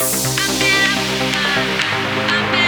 I'm down, I'm.